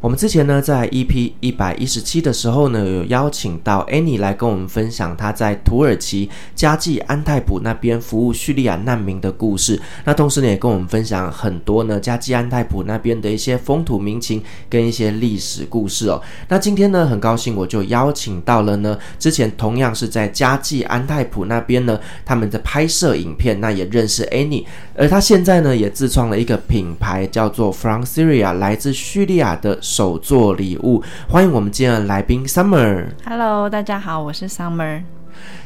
我们之前呢，在 EP 一百一十七的时候呢，有邀请到 Annie 来跟我们分享她在土耳其加济安泰普那边服务叙利亚难民的故事。那同时呢，也跟我们分享很多呢加济安泰普那边的一些风土民情跟一些历史故事哦。那今天呢，很高兴我就邀请到了呢，之前同样是在加济安泰普那边呢，他们在拍摄影片，那也认识 Annie，而他现在呢，也自创了一个品牌，叫做 From Syria，来自叙利亚的。手作礼物，欢迎我们今天的来宾 Summer。Hello，大家好，我是 Summer。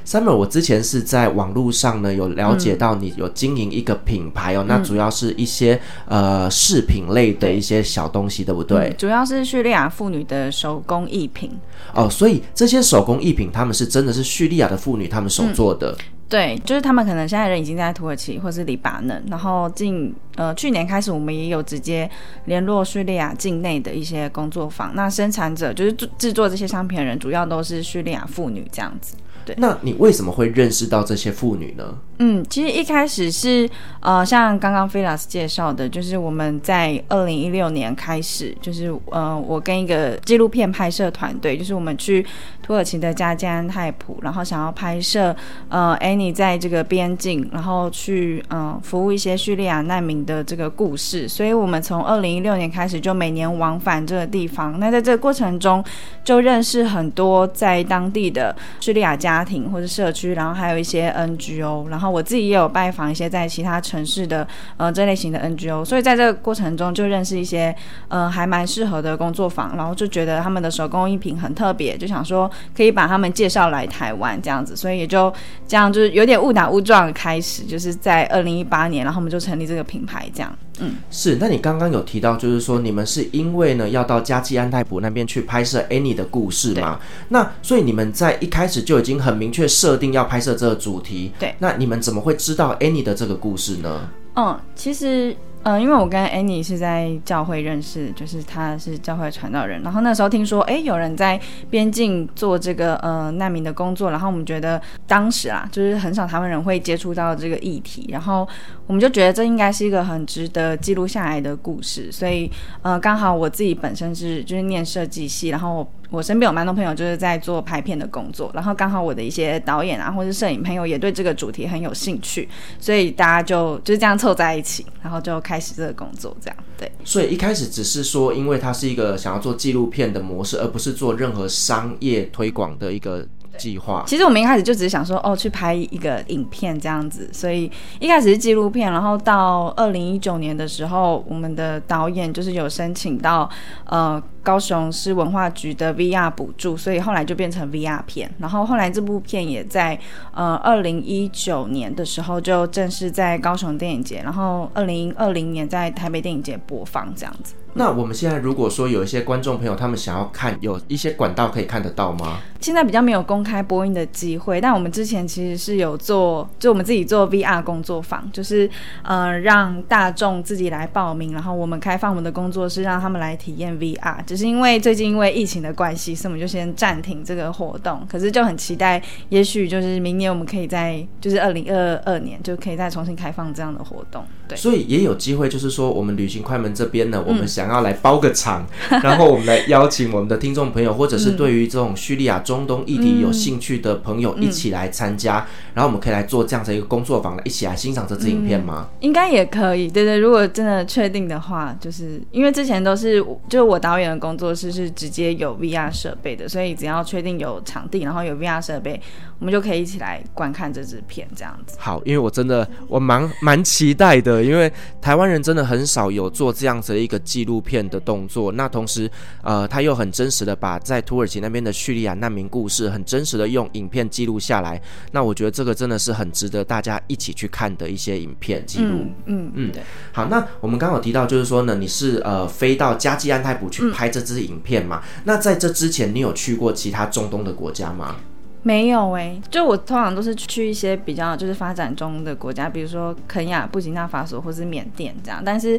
Summer，我之前是在网络上呢有了解到你有经营一个品牌哦，嗯、那主要是一些呃饰品类的一些小东西，对不对？嗯、主要是叙利亚妇女的手工艺品。哦，所以这些手工艺品，他们是真的是叙利亚的妇女他们手做的。嗯对，就是他们可能现在人已经在土耳其或是黎巴嫩，然后近呃去年开始，我们也有直接联络叙利亚境内的一些工作坊，那生产者就是制作这些商品的人，主要都是叙利亚妇女这样子。对，那你为什么会认识到这些妇女呢？嗯，其实一开始是呃，像刚刚菲拉斯介绍的，就是我们在二零一六年开始，就是呃，我跟一个纪录片拍摄团队，就是我们去土耳其的加济安泰普，然后想要拍摄呃，Annie 在这个边境，然后去嗯、服务一些叙利亚难民的这个故事，所以我们从二零一六年开始就每年往返这个地方。那在这个过程中，就认识很多在当地的叙利亚家庭或者社区，然后还有一些 NGO，然后。后我自己也有拜访一些在其他城市的呃这类型的 NGO，所以在这个过程中就认识一些呃还蛮适合的工作坊，然后就觉得他们的手工艺品很特别，就想说可以把他们介绍来台湾这样子，所以也就这样就是有点误打误撞开始，就是在二零一八年，然后我们就成立这个品牌这样。嗯，是。那你刚刚有提到，就是说你们是因为呢要到加基安泰普那边去拍摄 Annie 的故事嘛？那所以你们在一开始就已经很明确设定要拍摄这个主题。对。那你们怎么会知道 Annie 的这个故事呢？嗯，其实。嗯，因为我跟 Annie 是在教会认识，就是他是教会传道人。然后那时候听说，哎，有人在边境做这个呃难民的工作，然后我们觉得当时啊，就是很少台湾人会接触到这个议题，然后我们就觉得这应该是一个很值得记录下来的故事。所以，呃，刚好我自己本身是就是念设计系，然后身边有蛮多朋友就是在做拍片的工作，然后刚好我的一些导演啊或者摄影朋友也对这个主题很有兴趣，所以大家就就是这样凑在一起，然后就开。开始这个工作，这样对。所以一开始只是说，因为它是一个想要做纪录片的模式，而不是做任何商业推广的一个计划。其实我们一开始就只是想说，哦，去拍一个影片这样子。所以一开始是纪录片，然后到二零一九年的时候，我们的导演就是有申请到呃。高雄市文化局的 VR 补助，所以后来就变成 VR 片。然后后来这部片也在呃二零一九年的时候就正式在高雄电影节，然后二零二零年在台北电影节播放这样子。那我们现在如果说有一些观众朋友他们想要看，有一些管道可以看得到吗？现在比较没有公开播映的机会，但我们之前其实是有做，就我们自己做 VR 工作坊，就是呃让大众自己来报名，然后我们开放我们的工作室让他们来体验 VR。只是因为最近因为疫情的关系，所以我们就先暂停这个活动。可是就很期待，也许就是明年我们可以在，就是二零二二年就可以再重新开放这样的活动。对，所以也有机会，就是说我们旅行快门这边呢，我们想要来包个场，嗯、然后我们来邀请我们的听众朋友，或者是对于这种叙利亚、中东议题有兴趣的朋友一起来参加，嗯、然后我们可以来做这样的一个工作坊，来一起来欣赏这支影片吗？应该也可以，对对。如果真的确定的话，就是因为之前都是就是我导演的。工作室是直接有 VR 设备的，所以只要确定有场地，然后有 VR 设备，我们就可以一起来观看这支片这样子。好，因为我真的我蛮蛮期待的，因为台湾人真的很少有做这样子的一个纪录片的动作。那同时，呃，他又很真实的把在土耳其那边的叙利亚难民故事，很真实的用影片记录下来。那我觉得这个真的是很值得大家一起去看的一些影片记录。嗯嗯，嗯，对。好，那我们刚刚有提到，就是说呢，你是呃飞到加济安泰普去拍这支影片嘛？嗯、那在这之前，你有去过其他中东的国家吗？没有哎、欸，就我通常都是去一些比较就是发展中的国家，比如说肯亚、布吉纳法索或是缅甸这样。但是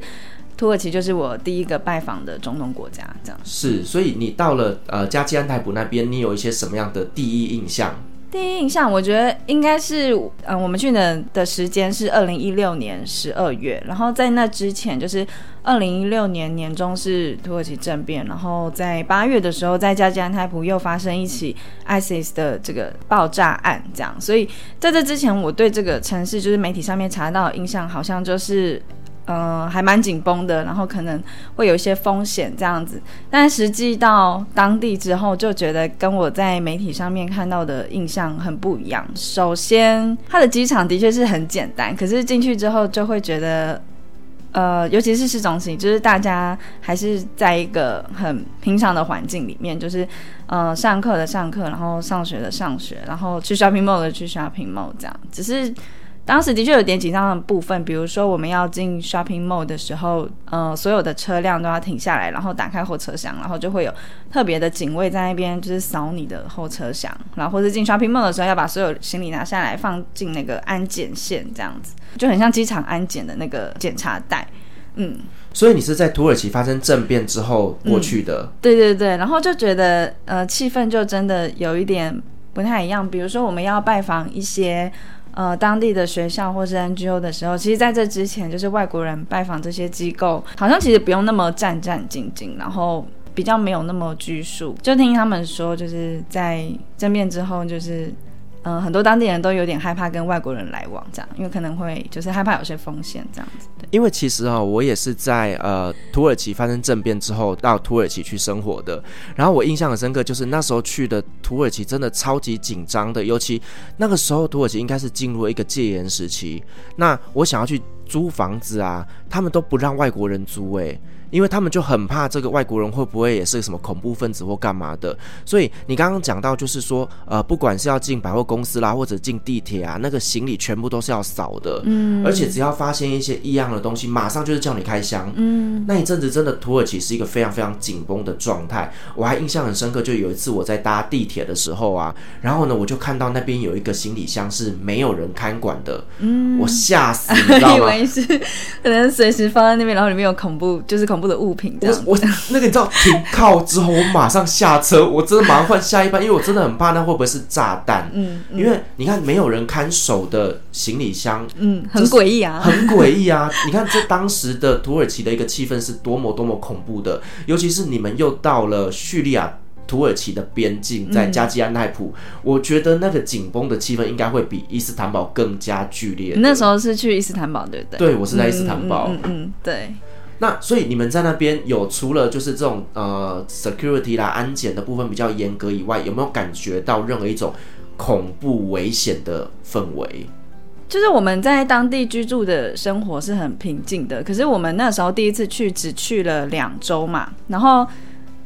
土耳其就是我第一个拜访的中东国家，这样。是，所以你到了呃加济安泰普那边，你有一些什么样的第一印象？第一印象，我觉得应该是，嗯、我们去的的时间是二零一六年十二月，然后在那之前，就是二零一六年年中是土耳其政变，然后在八月的时候，在加济安泰普又发生一起 ISIS 的这个爆炸案，这样，所以在这之前，我对这个城市就是媒体上面查到的印象，好像就是。嗯、呃，还蛮紧绷的，然后可能会有一些风险这样子，但实际到当地之后，就觉得跟我在媒体上面看到的印象很不一样。首先，它的机场的确是很简单，可是进去之后就会觉得，呃，尤其是市中心，就是大家还是在一个很平常的环境里面，就是呃，上课的上课，然后上学的上学，然后去 shopping mall 的去 shopping mall 这样，只是。当时的确有点紧张的部分，比如说我们要进 shopping mall 的时候，呃，所有的车辆都要停下来，然后打开后车厢，然后就会有特别的警卫在那边，就是扫你的后车厢，然后或者进 shopping mall 的时候要把所有行李拿下来放进那个安检线，这样子就很像机场安检的那个检查带。嗯，所以你是在土耳其发生政变之后过去的？嗯，对对对，然后就觉得呃气氛就真的有一点不太一样，比如说我们要拜访一些。呃，当地的学校或是 NGO 的时候，其实在这之前，就是外国人拜访这些机构，好像其实不用那么战战兢兢，然后比较没有那么拘束。就听他们说，就是在政变之后，就是。嗯，很多当地人都有点害怕跟外国人来往，这样，因为可能会就是害怕有些风险这样子。因为其实啊、哦，我也是在呃土耳其发生政变之后到土耳其去生活的，然后我印象很深刻，就是那时候去的土耳其真的超级紧张的，尤其那个时候土耳其应该是进入一个戒严时期，那我想要去租房子啊，他们都不让外国人租诶。因为他们就很怕这个外国人会不会也是什么恐怖分子或干嘛的，所以你刚刚讲到就是说，呃，不管是要进百货公司啦，或者进地铁啊，那个行李全部都是要扫的，嗯，而且只要发现一些异样的东西，马上就是叫你开箱，嗯，那一阵子真的土耳其是一个非常非常紧绷的状态，我还印象很深刻，就有一次我在搭地铁的时候啊，然后呢，我就看到那边有一个行李箱是没有人看管的，嗯，我吓死，你知道吗？以为是可能随时放在那边，然后里面有恐怖，就是恐。恐怖的物品，我我那个你知道停靠之后，我马上下车，我真的马上换下一班，因为我真的很怕那会不会是炸弹。嗯，嗯，因为你看没有人看守的行李箱，嗯，很诡异啊，很诡异啊。你看这当时的土耳其的一个气氛是多么多么恐怖的，尤其是你们又到了叙利亚土耳其的边境，在加济安奈普，嗯，我觉得那个紧绷的气氛应该会比伊斯坦堡更加剧烈。你那时候是去伊斯坦堡对不对？对，我是在伊斯坦堡。嗯，嗯，嗯，对。那所以你们在那边有除了就是这种呃 security 啦安检的部分比较严格以外，有没有感觉到任何一种恐怖危险的氛围？就是我们在当地居住的生活是很平静的，可是我们那时候第一次去只去了两周嘛，然后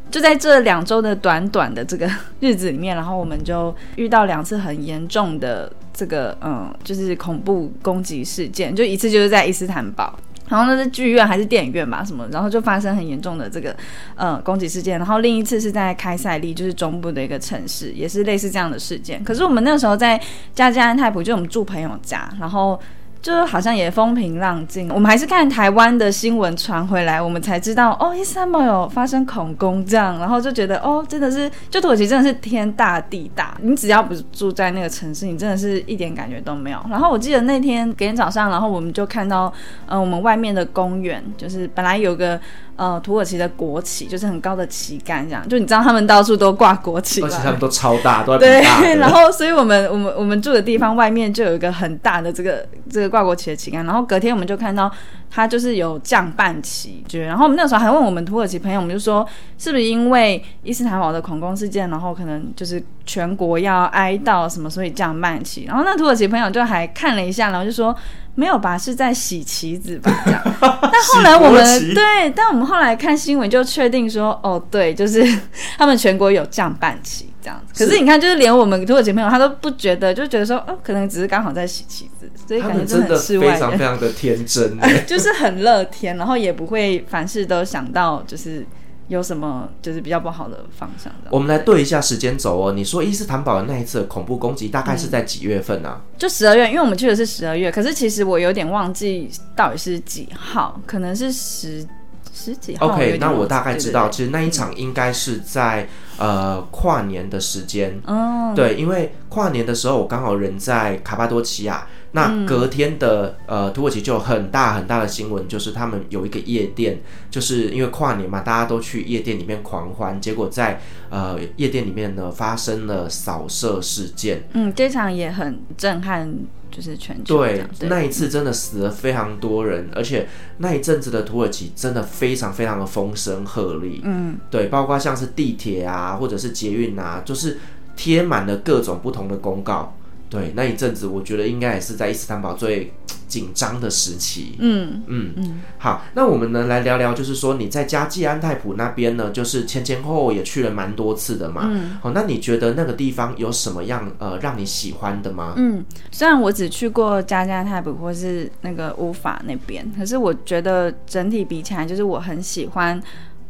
就在这两周的短短的这个日子里面，然后我们就遇到两次很严重的这个嗯，就是恐怖攻击事件，就一次就是在伊斯坦堡。然后那是剧院还是电影院吧，什么，然后就发生很严重的这个，呃，攻击事件。然后另一次是在开塞利，就是中部的一个城市，也是类似这样的事件。可是我们那时候在加加安泰普，就我们住朋友家，然后。就好像也风平浪静，我们还是看台湾的新闻传回来，我们才知道哦，伊斯坦堡有发生恐攻这样，然后就觉得哦，真的是，就土耳其真的是天大地大，你只要不是住在那个城市，你真的是一点感觉都没有。然后我记得那天隔天早上，然后我们就看到，呃，我们外面的公园，就是本来有个。呃，土耳其的国旗就是很高的旗杆，这样就你知道他们到处都挂国旗，而且他们都超大，都大。对，然后所以我们我们我们住的地方外面就有一个很大的这个这个挂国旗的旗杆，然后隔天我们就看到它就是有降半旗，就然后我们那时候还问我们土耳其朋友，我们就说是不是因为伊斯坦堡的恐攻事件，然后可能就是全国要哀悼什么，所以降半旗。然后那土耳其朋友就还看了一下，然后就说没有吧，是在洗旗子吧这样。但后来我们 对，但我们后来看新闻就确定说，哦对，就是他们全国有降半旗。这样子，可是你看，就是连我们土耳其朋友他都不觉得，就觉得说，哦，可能只是刚好在洗旗子，所以感觉真的是，非常非常的天真，就是很乐天，然后也不会凡事都想到就是有什么就是比较不好的方向的。我们来对一下时间轴哦，你说伊斯坦堡的那一次恐怖攻击大概是在几月份啊？嗯、就十二月，因为我们去的是十二月，可是其实我有点忘记到底是几号，可能是十。十几号？OK，那我大概知道，其实那一场应该是在、嗯、呃跨年的时间。哦，对，因为跨年的时候我刚好人在卡巴多奇亚，那隔天的、嗯、呃土耳其就有很大很大的新闻，就是他们有一个夜店，就是因为跨年嘛，大家都去夜店里面狂欢，结果在呃夜店里面呢发生了扫射事件。嗯，这场也很震撼。就是全球对，对那一次真的死了非常多人，嗯、而且那一阵子的土耳其真的非常非常的风声鹤唳。嗯，对，包括像是地铁啊，或者是捷运啊，就是贴满了各种不同的公告。对，那一阵子我觉得应该也是在伊斯坦堡最 紧张的时期。嗯嗯嗯。好，那我们呢来聊聊，就是说你在加济安泰普那边呢，就是前前后后也去了蛮多次的嘛。嗯。好，那你觉得那个地方有什么样呃让你喜欢的吗？嗯，虽然我只去过加济安泰普或是那个乌法那边，可是我觉得整体比起来，就是我很喜欢。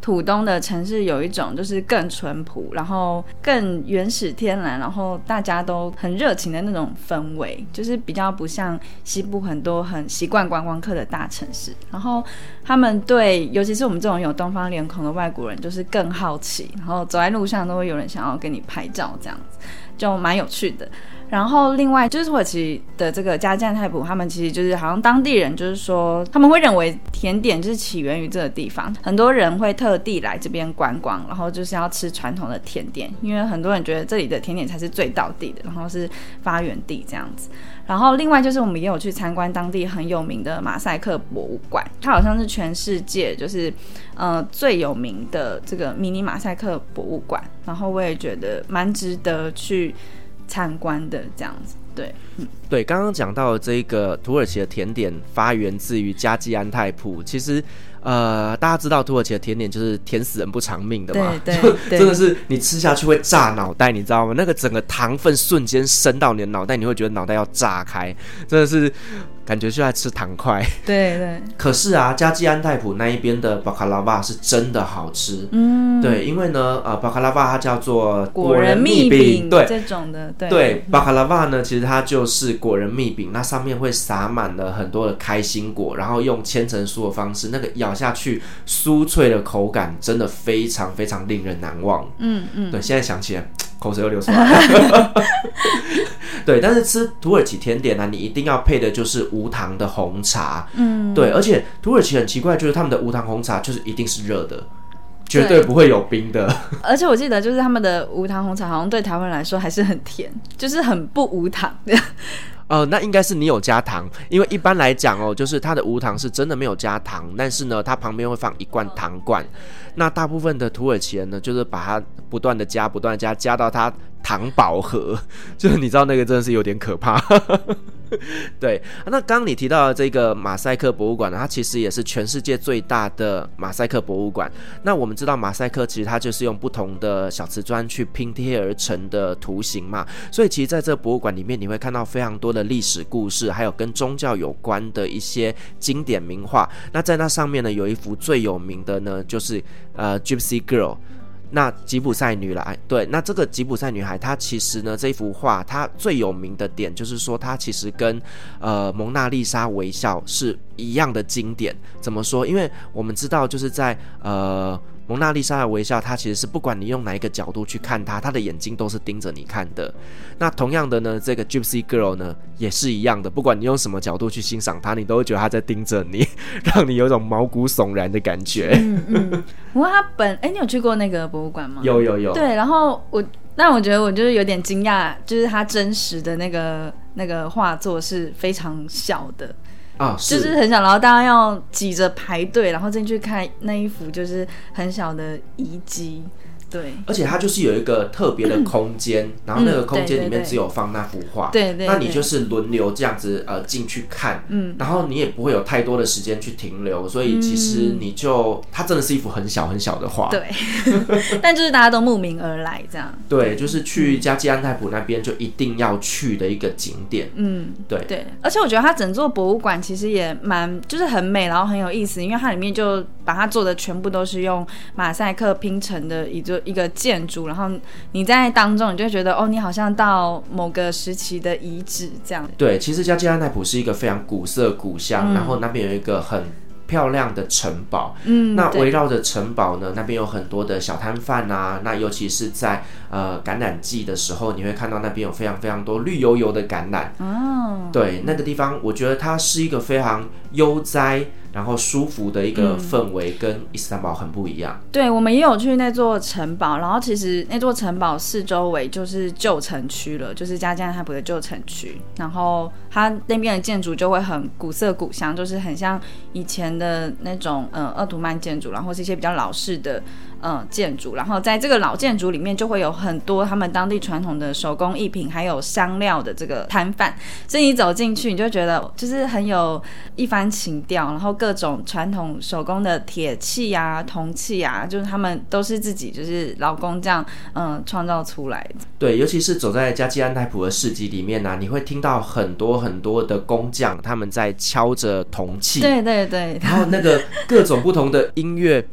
土东的城市有一种就是更淳朴，然后更原始天然，然后大家都很热情的那种氛围，就是比较不像西部很多很习惯观光客的大城市。然后他们对，尤其是我们这种有东方脸孔的外国人，就是更好奇，然后走在路上都会有人想要跟你拍照，这样子就蛮有趣的。然后另外就是土耳其的这个加济安泰普，他们其实就是好像当地人就是说，他们会认为甜点就是起源于这个地方，很多人会特地来这边观光，然后就是要吃传统的甜点，因为很多人觉得这里的甜点才是最道地的，然后是发源地这样子。然后另外就是我们也有去参观当地很有名的马赛克博物馆，它好像是全世界就是呃最有名的这个迷你马赛克博物馆，然后我也觉得蛮值得去。参观的这样子，对，嗯，对，刚刚讲到这个土耳其的甜点发源自于加济安泰普，其实，呃，大家知道土耳其的甜点就是甜死人不偿命的嘛，对，对，真的是你吃下去会炸脑袋，你知道吗？那个整个糖分瞬间升到你的脑袋，你会觉得脑袋要炸开，真的是。感觉就在吃糖块，对对。可是啊，加济安泰普那一边的巴卡拉瓦是真的好吃，嗯，对，因为呢，呃，巴卡拉瓦它叫做果仁蜜饼，对，这种的，对。对，巴卡拉瓦呢，其实它就是果仁蜜饼，那上面会撒满了很多的开心果，然后用千层酥的方式，那个咬下去酥脆的口感真的非常非常令人难忘，嗯嗯。对，现在想起来。口水又流出来了，对，但是吃土耳其甜点呢、啊，你一定要配的就是无糖的红茶，嗯，对，而且土耳其很奇怪，就是他们的无糖红茶就是一定是热的，绝对不会有冰的。而且我记得就是他们的无糖红茶好像对台湾人来说还是很甜，就是很不无糖的。呃，那应该是你有加糖，因为一般来讲哦，就是它的无糖是真的没有加糖，但是呢，它旁边会放一罐糖罐。那大部分的土耳其人呢，就是把它不断的加，不断加，加到它糖饱和，就是你知道那个真的是有点可怕。对，那刚刚你提到的这个马赛克博物馆呢，它其实也是全世界最大的马赛克博物馆。那我们知道马赛克其实它就是用不同的小瓷砖去拼贴而成的图形嘛，所以其实在这博物馆里面，你会看到非常多的历史故事，还有跟宗教有关的一些经典名画。那在那上面呢，有一幅最有名的呢，就是呃，Gypsy Girl。那吉普赛女孩，对，那这个吉普赛女孩，她其实呢，这幅画，她最有名的点就是说，她其实跟呃蒙娜丽莎微笑是一样的经典。怎么说？因为我们知道，就是在呃。蒙娜丽莎的微笑，它其实是不管你用哪一个角度去看它，它的眼睛都是盯着你看的。那同样的呢，这个 Gypsy Girl 呢也是一样的，不管你用什么角度去欣赏它，你都会觉得它在盯着你，让你有一种毛骨悚然的感觉。嗯嗯。不过它本哎，你有去过那个博物馆吗？有有有。对，然后我，但我觉得我就是有点惊讶，就是它真实的那个。那个画作是非常小的啊，就是很小，然后大家要挤着排队，然后进去看那一幅就是很小的遗迹。对，而且它就是有一个特别的空间，嗯、然后那个空间里面只有放那幅画，对对，那你就是轮流这样子呃进去看，嗯，然后你也不会有太多的时间去停留，所以其实你就、嗯、它真的是一幅很小很小的画，对，但就是大家都慕名而来这样，对，就是去加吉安泰普那边就一定要去的一个景点，嗯，对。对，而且我觉得它整座博物馆其实也蛮就是很美，然后很有意思，因为它里面就把它做的全部都是用马赛克拼成的一座。一个建筑，然后你在当中，你就会觉得哦，你好像到某个时期的遗址这样。对，其实加济安泰普是一个非常古色古香，嗯、然后那边有一个很漂亮的城堡。嗯，那围绕着城堡呢，那边有很多的小摊贩啊。那尤其是在呃橄榄季的时候，你会看到那边有非常非常多绿油油的橄榄。哦，对，那个地方，我觉得它是一个非常悠哉。然后舒服的一个氛围跟伊斯坦堡很不一样。嗯、对，我们也有去那座城堡，然后其实那座城堡四周围就是旧城区了，就是加济安泰普的旧城区。然后它那边的建筑就会很古色古香，就是很像以前的那种嗯鄂图曼建筑，然后是一些比较老式的。嗯，建筑，然后在这个老建筑里面，就会有很多他们当地传统的手工艺品，还有香料的这个摊贩。所以你走进去，你就觉得就是很有一番情调，然后各种传统手工的铁器啊、铜器啊，就是他们都是自己就是老工这样嗯创造出来的。对，尤其是走在加济安泰普的市集里面呢、啊，你会听到很多很多的工匠他们在敲着铜器，对对对，然后那个各种不同的音乐。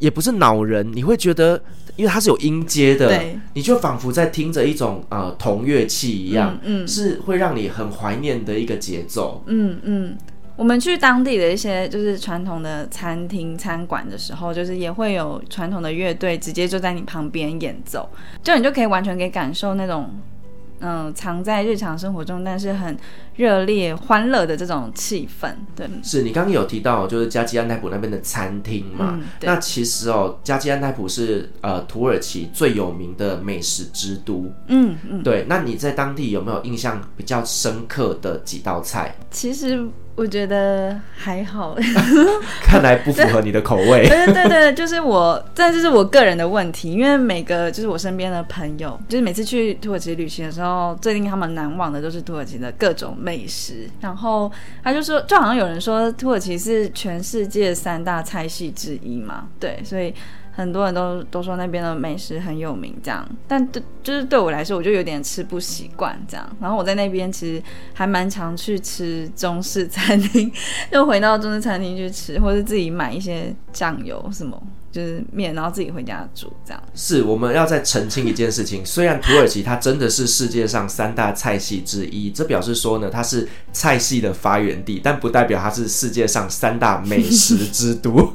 也不是恼人，你会觉得，因为它是有音阶的，对你就仿佛在听着一种呃铜乐器一样，嗯，嗯是会让你很怀念的一个节奏。嗯嗯，我们去当地的一些就是传统的餐厅餐馆的时候，就是也会有传统的乐队直接就在你旁边演奏，就你就可以完全可以感受那种。嗯，藏在日常生活中，但是很热烈、欢乐的这种气氛，对。是你刚刚有提到，就是加济安泰普那边的餐厅嘛？嗯、那其实哦，加济安泰普是呃土耳其最有名的美食之都。嗯嗯。对，那你在当地有没有印象比较深刻的几道菜？其实。我觉得还好，看来不符合你的口味。对对对对，就是我，这就是我个人的问题。因为每个就是我身边的朋友，就是每次去土耳其旅行的时候，最令他们难忘的都是土耳其的各种美美食。然后他就说，就好像有人说土耳其是全世界三大菜系之一嘛，对，所以。很多人都都说那边的美食很有名，这样，但对，就是对我来说，我就有点吃不习惯这样。然后我在那边其实还蛮常去吃中式餐厅，又回到中式餐厅去吃，或者自己买一些酱油什么，就是面，然后自己回家煮这样。是，我们要再澄清一件事情，虽然土耳其它真的是世界上三大菜系之一，这表示说呢，它是菜系的发源地，但不代表它是世界上三大美食之都。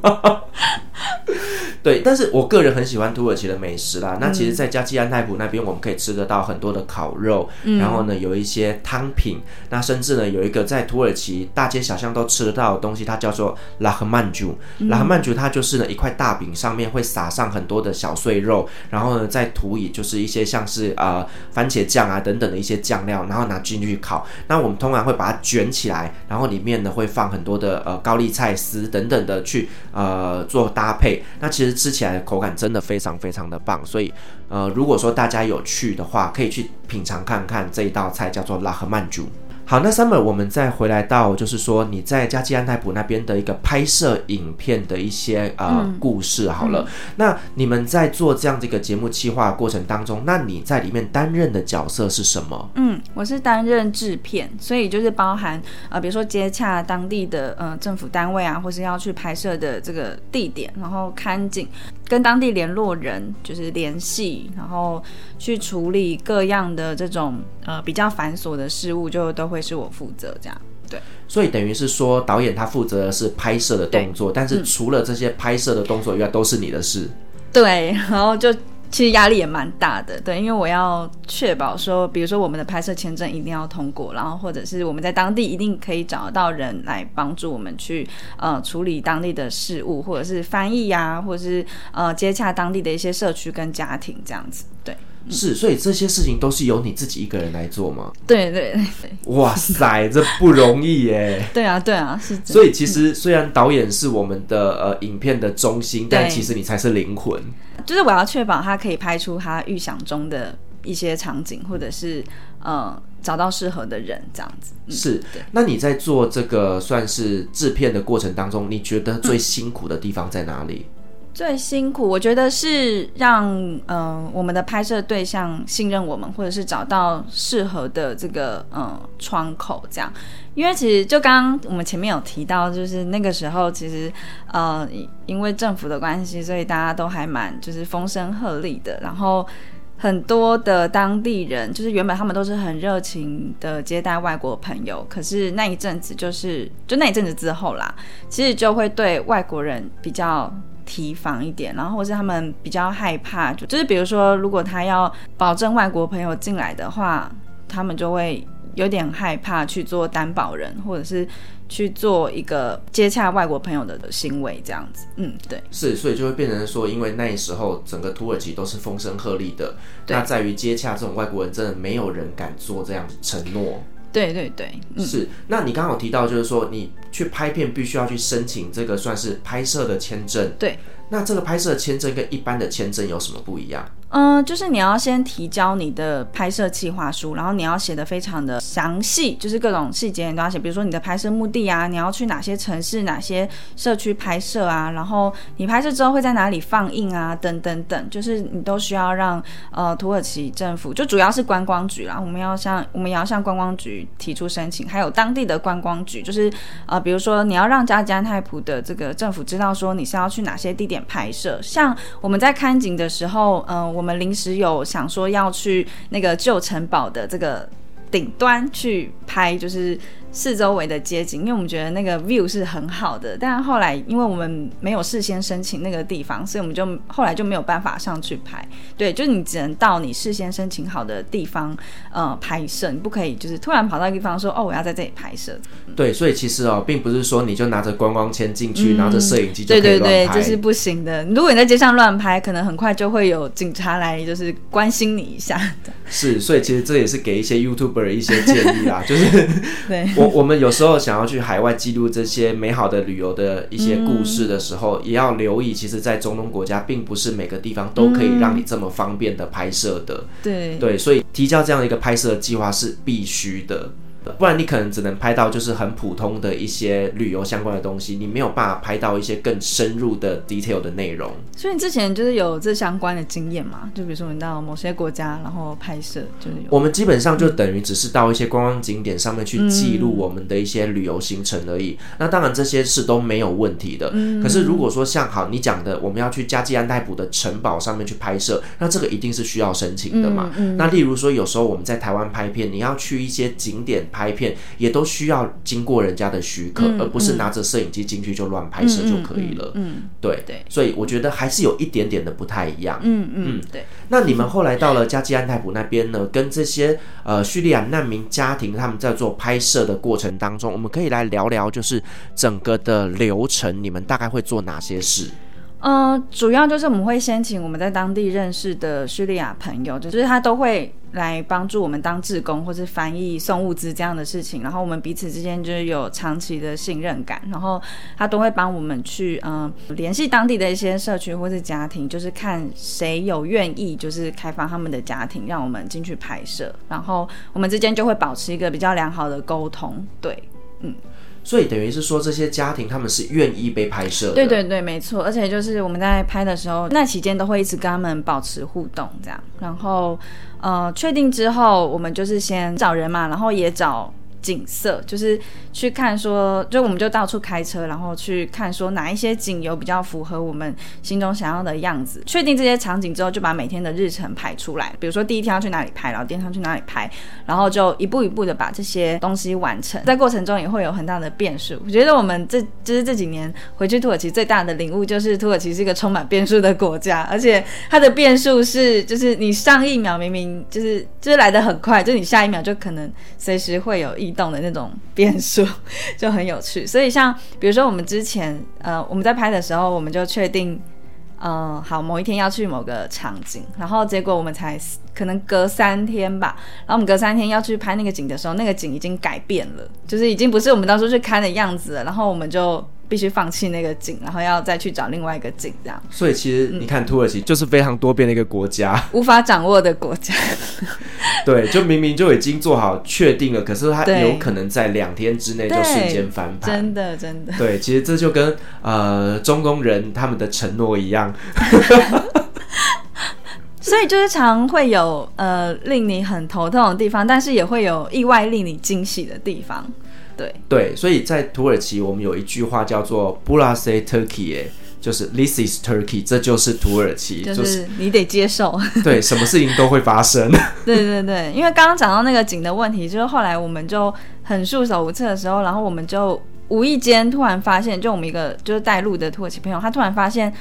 对，但是我个人很喜欢土耳其的美食啦。嗯、那其实，在加济安泰普那边，我们可以吃得到很多的烤肉，嗯、然后呢，有一些汤品。那甚至呢，有一个在土耳其大街小巷都吃得到的东西，它叫做拉赫曼珠。嗯、拉赫曼珠它就是呢一块大饼，上面会撒上很多的小碎肉，然后呢再涂以就是一些像是呃番茄酱啊等等的一些酱料，然后拿进去烤。那我们通常会把它卷起来，然后里面呢会放很多的呃高丽菜丝等等的去呃做搭配。那其实。吃起来口感真的非常非常的棒，所以，呃，如果说大家有去的话，可以去品尝看看这一道菜，叫做拉赫曼煮。好，那 Summer，我们再回来到，就是说你在加基安泰普那边的一个拍摄影片的一些呃、嗯、故事。好了，嗯、那你们在做这样这个节目企划过程当中，那你在里面担任的角色是什么？嗯，我是担任制片，所以就是包含呃，比如说接洽当地的呃政府单位啊，或是要去拍摄的这个地点，然后看景，跟当地联络人就是联系，然后去处理各样的这种呃比较繁琐的事务，就都会。会是我负责这样，对，所以等于是说导演他负责的是拍摄的动作，但是除了这些拍摄的动作以外，都是你的事。对，然后就其实压力也蛮大的，对，因为我要确保说，比如说我们的拍摄签证一定要通过，然后或者是我们在当地一定可以找到人来帮助我们去呃处理当地的事务，或者是翻译呀、啊，或者是呃接洽当地的一些社区跟家庭这样子，对。是，所以这些事情都是由你自己一个人来做吗？对对对。哇塞，这不容易耶。对啊，对啊，是。所以其实虽然导演是我们的呃影片的中心，但其实你才是灵魂。就是我要确保他可以拍出他预想中的一些场景，或者是呃找到适合的人这样子。嗯、是。那你在做这个算是制片的过程当中，你觉得最辛苦的地方在哪里？嗯最辛苦，我觉得是让嗯、呃、我们的拍摄对象信任我们，或者是找到适合的这个嗯、呃、窗口，这样。因为其实就刚刚我们前面有提到，就是那个时候其实呃因为政府的关系，所以大家都还蛮就是风声鹤唳的，然后很多的当地人就是原本他们都是很热情的接待外国朋友，可是那一阵子就是就那一阵子之后啦，其实就会对外国人比较。提防一点，然后或是他们比较害怕，就就是比如说，如果他要保证外国朋友进来的话，他们就会有点害怕去做担保人，或者是去做一个接洽外国朋友的行为，这样子。嗯，对，是，所以就会变成说，因为那时候整个土耳其都是风声鹤唳的，那在于接洽这种外国人，真的没有人敢做这样承诺。对对对，嗯、是。那你刚好提到，就是说你去拍片必须要去申请这个算是拍摄的签证。对。那这个拍摄签证跟一般的签证有什么不一样？嗯，就是你要先提交你的拍摄计划书，然后你要写的非常的详细，就是各种细节你都要写，比如说你的拍摄目的啊，你要去哪些城市、哪些社区拍摄啊，然后你拍摄之后会在哪里放映啊，等等等，就是你都需要让呃土耳其政府，就主要是观光局啦，我们要向我们也要向观光局提出申请，还有当地的观光局，就是呃比如说你要让加济安泰普的这个政府知道说你是要去哪些地点拍摄，像我们在看景的时候，嗯、我们临时有想说要去那个旧城堡的这个顶端去拍，就是。四周围的街景，因为我们觉得那个 view 是很好的，但是后来因为我们没有事先申请那个地方，所以我们就后来就没有办法上去拍。对，就是你只能到你事先申请好的地方呃拍摄，你不可以就是突然跑到一个地方说哦，我要在这里拍摄。对，所以其实哦，并不是说你就拿着观光签进去，嗯、拿着摄影机就可以。对对对，这是不行的。如果你在街上乱拍，可能很快就会有警察来就是关心你一下的。是，所以其实这也是给一些 YouTuber 一些建议啦，就是对。我们有时候想要去海外记录这些美好的旅游的一些故事的时候，嗯、也要留意，其实，在中东国家，并不是每个地方都可以让你这么方便的拍摄的。嗯、对对，所以提交这样一个拍摄计划是必须的。不然你可能只能拍到就是很普通的一些旅游相关的东西，你没有办法拍到一些更深入的 detail 的内容。所以你之前就是有这相关的经验嘛？就比如说你到某些国家，然后拍摄就是有。我们基本上就等于只是到一些观光景点上面去记录我们的一些旅游行程而已。嗯、那当然这些是都没有问题的。嗯、可是如果说像好你讲的，我们要去加济安泰普的城堡上面去拍摄，那这个一定是需要申请的嘛？嗯嗯、那例如说有时候我们在台湾拍片，你要去一些景点拍片，也都需要经过人家的许可，嗯、而不是拿着摄影机进去就乱拍摄就可以了。嗯，对对，所以我觉得还是有一点点的不太一样。嗯嗯，嗯对。那你们后来到了加济安泰普那边呢？跟这些呃叙利亚难民家庭他们在做拍摄的过程当中，我们可以来聊聊，就是整个的流程，你们大概会做哪些事？呃，主要就是我们会先请我们在当地认识的叙利亚朋友，就是他都会来帮助我们当志工或是翻译送物资这样的事情，然后我们彼此之间就是有长期的信任感，然后他都会帮我们去嗯、联系当地的一些社区或是家庭，就是看谁有愿意就是开放他们的家庭让我们进去拍摄，然后我们之间就会保持一个比较良好的沟通，对，嗯。所以等于是说，这些家庭他们是愿意被拍摄的。对对对，没错。而且就是我们在拍的时候，那期间都会一直跟他们保持互动，这样。然后，呃，确定之后，我们就是先找人嘛，然后也找。景色就是去看说，就我们就到处开车，然后去看说哪一些景有比较符合我们心中想要的样子。确定这些场景之后，就把每天的日程排出来。比如说第一天要去哪里拍，然后第二天去哪里拍，然后就一步一步的把这些东西完成。在过程中也会有很大的变数。我觉得我们这就是这几年回去土耳其最大的领悟，就是土耳其是一个充满变数的国家，而且它的变数是，就是你上一秒明明就是就是来的很快，就你下一秒就可能随时会有一动的那种变数就很有趣，所以像比如说我们之前呃我们在拍的时候，我们就确定嗯，好，某一天要去某个场景，然后结果我们才可能隔三天吧，然后我们隔三天要去拍那个景的时候，那个景已经改变了，就是已经不是我们当初去看的样子了，然后我们就必须放弃那个景，然后要再去找另外一个景，这样。所以其实你看，土耳其就是非常多变的一个国家，嗯、无法掌握的国家。对，就明明就已经做好确定了，可是它有可能在两天之内就瞬间翻盘。真的，真的。对，其实这就跟呃中东人他们的承诺一样。所以就是常会有呃令你很头痛的地方，但是也会有意外令你惊喜的地方。对对，所以在土耳其，我们有一句话叫做 “Burası Turkey”，就是 “This is Turkey”，这就是土耳其，就是你得接受。对，什么事情都会发生。对对对，因为刚刚讲到那个景的问题，就是后来我们就很束手无策的时候，然后我们就无意间突然发现，就我们一个就是带路的土耳其朋友，他突然发现。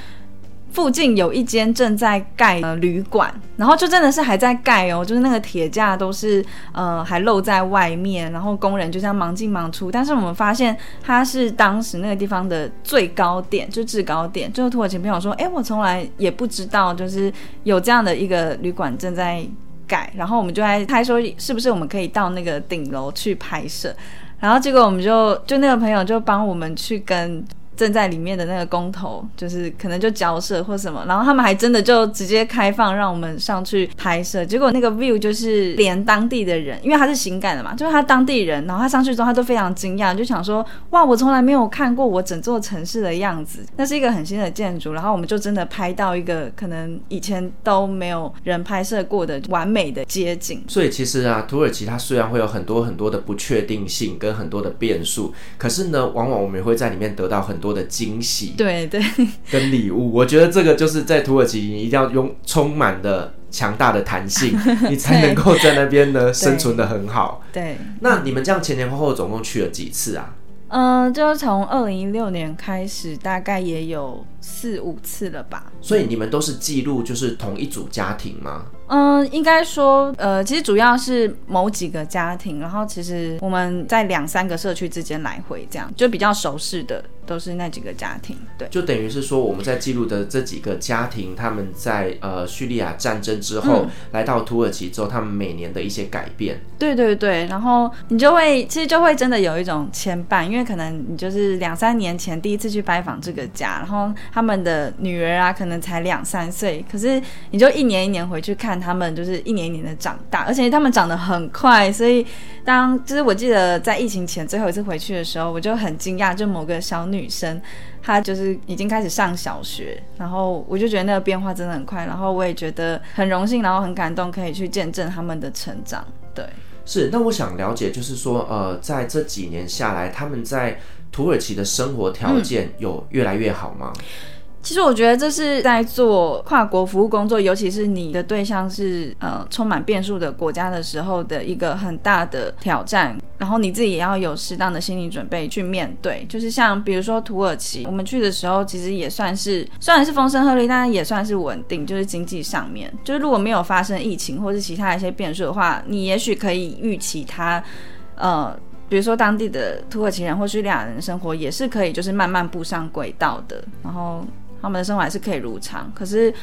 附近有一间正在盖的旅馆，然后就真的是还在盖哦，就是那个铁架都是呃还露在外面，然后工人就这样忙进忙出。但是我们发现它是当时那个地方的最高点，就制高点。就是土耳其朋友说，哎，我从来也不知道，就是有这样的一个旅馆正在盖。然后我们就在他说，是不是我们可以到那个顶楼去拍摄？然后结果我们就就那个朋友就帮我们去跟。正在里面的那个工头，就是可能就交涉或什么，然后他们还真的就直接开放让我们上去拍摄。结果那个 view 就是连当地的人，因为他是行感的嘛，就是他当地人，然后他上去之后他都非常惊讶，就想说：哇，我从来没有看过我整座城市的样子。那是一个很新的建筑，然后我们就真的拍到一个可能以前都没有人拍摄过的完美的街景。所以其实啊，土耳其它虽然会有很多很多的不确定性跟很多的变数，可是呢，往往我们也会在里面得到很多。多的惊喜，对对，跟礼物，我觉得这个就是在土耳其，你一定要用充满的强大的弹性，你才能够在那边呢生存的很好。对，那你们这样前前后后总共去了几次啊？嗯、呃，就是从二零一六年开始，大概也有四五次了吧。所以你们都是记录，就是同一组家庭吗？嗯，应该说，呃，其实主要是某几个家庭，然后其实我们在两三个社区之间来回，这样就比较熟悉的都是那几个家庭，对，就等于是说我们在记录的这几个家庭，他们在呃叙利亚战争之后、嗯、来到土耳其之后，他们每年的一些改变，对对对，然后你就会其实就会真的有一种牵绊，因为可能你就是两三年前第一次去拜访这个家，然后他们的女儿啊可能才两三岁，可是你就一年一年回去看。他们就是一年一年的长大，而且他们长得很快，所以当就是我记得在疫情前最后一次回去的时候，我就很惊讶，就某个小女生，她就是已经开始上小学，然后我就觉得那个变化真的很快，然后我也觉得很荣幸，然后很感动，可以去见证他们的成长。对，是。那我想了解，就是说，呃，在这几年下来，他们在土耳其的生活条件有越来越好吗？嗯其实我觉得这是在做跨国服务工作，尤其是你的对象是呃充满变数的国家的时候的一个很大的挑战。然后你自己也要有适当的心理准备去面对。就是像比如说土耳其，我们去的时候其实也算是虽然是风声鹤唳，但也算是稳定。就是经济上面，就是如果没有发生疫情或是其他一些变数的话，你也许可以预期它呃，比如说当地的土耳其人或叙利亚人生活也是可以就是慢慢步上轨道的。然后。他们的生活还是可以如常，可是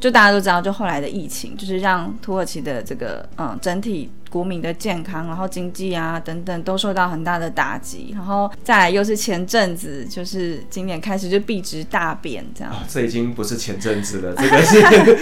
就大家都知道，就后来的疫情，就是让土耳其的这个嗯整体。国民的健康，然后经济啊等等都受到很大的打击，然后再来又是前阵子，就是今年开始就币值大贬这样。哦，这已经不是前阵子了，这个是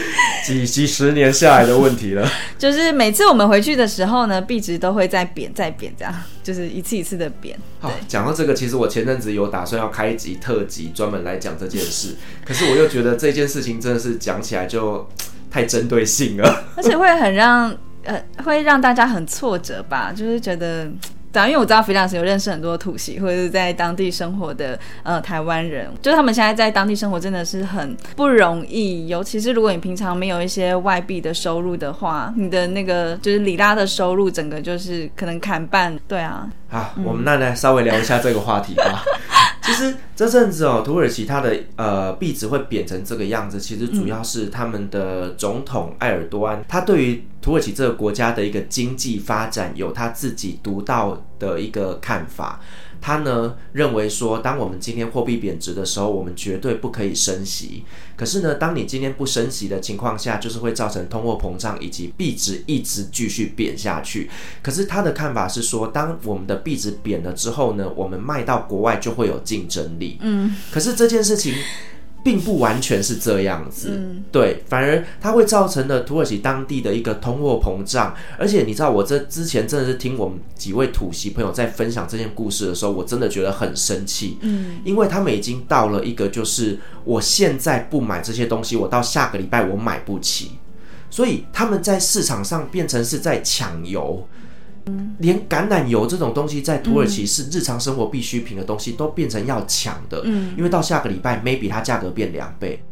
几几十年下来的问题了。就是每次我们回去的时候呢，币值都会再贬再贬，这样就是一次一次的贬。好，讲到这个，其实我前阵子有打算要开一集特辑专门来讲这件事，可是我又觉得这件事情真的是讲起来就 太针对性了，而且会很让。呃，会让大家很挫折吧，就是觉得，对，因为我知道 Firas 有认识很多土系或者是在当地生活的呃台湾人，就是他们现在在当地生活真的是很不容易，尤其是如果你平常没有一些外币的收入的话，你的那个就是里拉的收入整个就是可能砍半，对啊。好，我们那来稍微聊一下这个话题吧。其实，这阵子哦，土耳其它的呃币值会贬成这个样子，其实主要是他们的总统埃尔多安，他对于土耳其这个国家的一个经济发展有他自己独到的一个看法。他呢认为说，当我们今天货币贬值的时候，我们绝对不可以升息。可是呢，当你今天不升息的情况下，就是会造成通货膨胀以及币值一直继续贬下去。可是他的看法是说，当我们的币值贬了之后呢，我们卖到国外就会有竞争力。嗯，可是这件事情。并不完全是这样子，嗯，对，反而它会造成了土耳其当地的一个通货膨胀，而且你知道，我这之前真的是听我们几位土席朋友在分享这件故事的时候，我真的觉得很生气，嗯，因为他们已经到了一个就是我现在不买这些东西，我到下个礼拜我买不起，所以他们在市场上变成是在抢油。连橄榄油这种东西在土耳其是日常生活必需品的东西，都变成要抢的。嗯，因为到下个礼拜，maybe 它价格变两倍。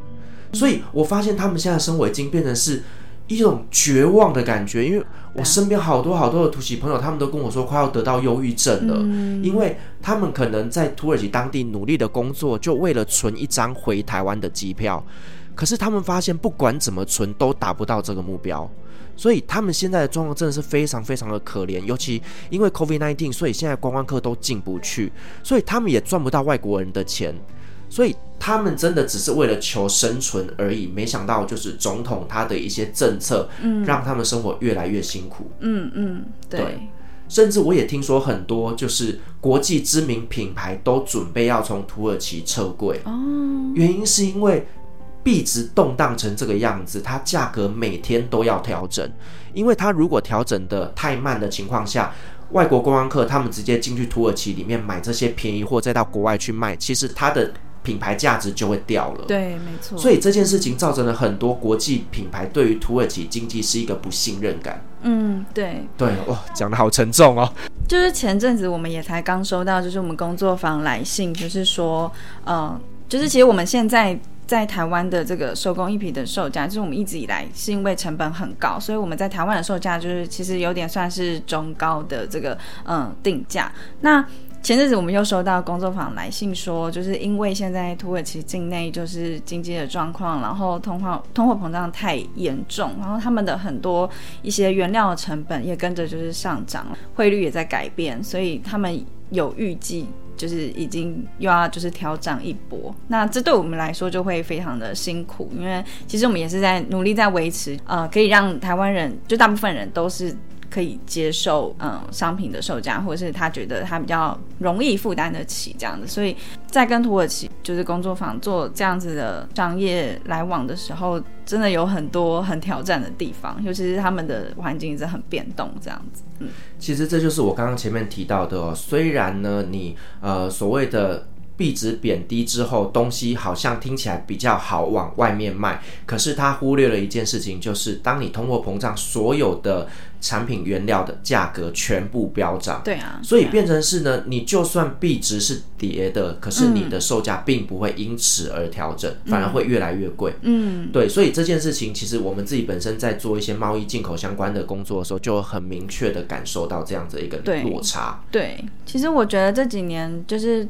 所以我发现他们现在生活已经变成是一种绝望的感觉。因为我身边好多好多的土耳其朋友，他们都跟我说快要得到忧郁症了，因为他们可能在土耳其当地努力的工作，就为了存一张回台湾的机票。可是他们发现，不管怎么存，都达不到这个目标。所以他们现在的状况真的是非常非常的可怜，尤其因为 COVID-19，所以现在观光客都进不去，所以他们也赚不到外国人的钱，所以他们真的只是为了求生存而已。没想到就是总统他的一些政策，嗯，让他们生活越来越辛苦。嗯嗯，对，对。甚至我也听说很多就是国际知名品牌都准备要从土耳其撤柜。哦，原因是因为。币值动荡成这个样子，它价格每天都要调整，因为它如果调整的太慢的情况下，外国观光客他们直接进去土耳其里面买这些便宜货，再到国外去卖，其实它的品牌价值就会掉了。对，没错。所以这件事情造成了很多国际品牌对于土耳其经济是一个不信任感。嗯，对。对，哇，讲的好沉重哦。就是前阵子我们也才刚收到，就是我们工作坊来信，就是说，呃，就是其实我们现在。在台湾的这个手工艺品的售价，就是我们一直以来是因为成本很高，所以我们在台湾的售价就是其实有点算是中高的这个嗯定价。那前阵子我们又收到工作坊来信说，就是因为现在土耳其境内就是经济的状况，然后通货通货膨胀太严重，然后他们的很多一些原料的成本也跟着就是上涨，汇率也在改变，所以他们有预计。就是已经又要就是调整一波，那这对我们来说就会非常的辛苦，因为其实我们也是在努力在维持，呃，可以让台湾人就大部分人都是可以接受，嗯、商品的售价，或者是他觉得他比较容易负担得起这样子，所以在跟土耳其就是工作坊做这样子的商业来往的时候，真的有很多很挑战的地方，尤其是他们的环境一直很变动这样子。嗯，其实这就是我刚刚前面提到的哦。虽然呢，你呃所谓的币值贬低之后，东西好像听起来比较好往外面卖，可是他忽略了一件事情，就是当你通货膨胀，所有的产品原料的价格全部飙涨。对啊，所以变成是呢，你就算币值是跌的，可是你的售价并不会因此而调整，嗯，反而会越来越贵。嗯，对，所以这件事情其实我们自己本身在做一些贸易进口相关的工作的时候，就很明确的感受到这样子一个落差。对，对，其实我觉得这几年就是。